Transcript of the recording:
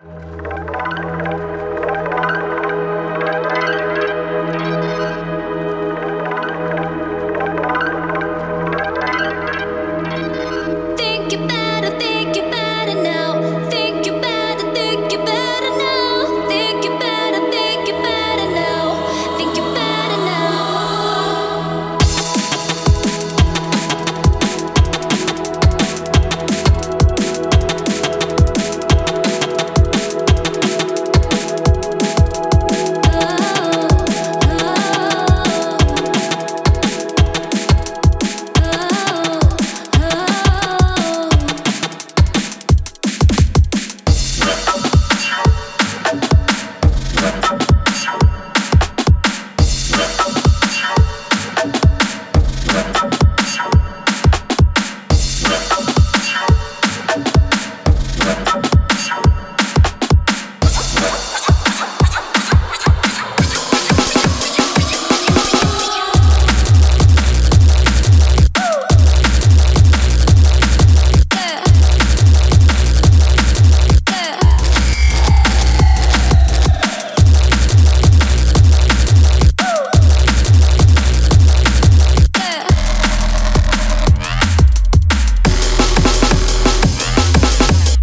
you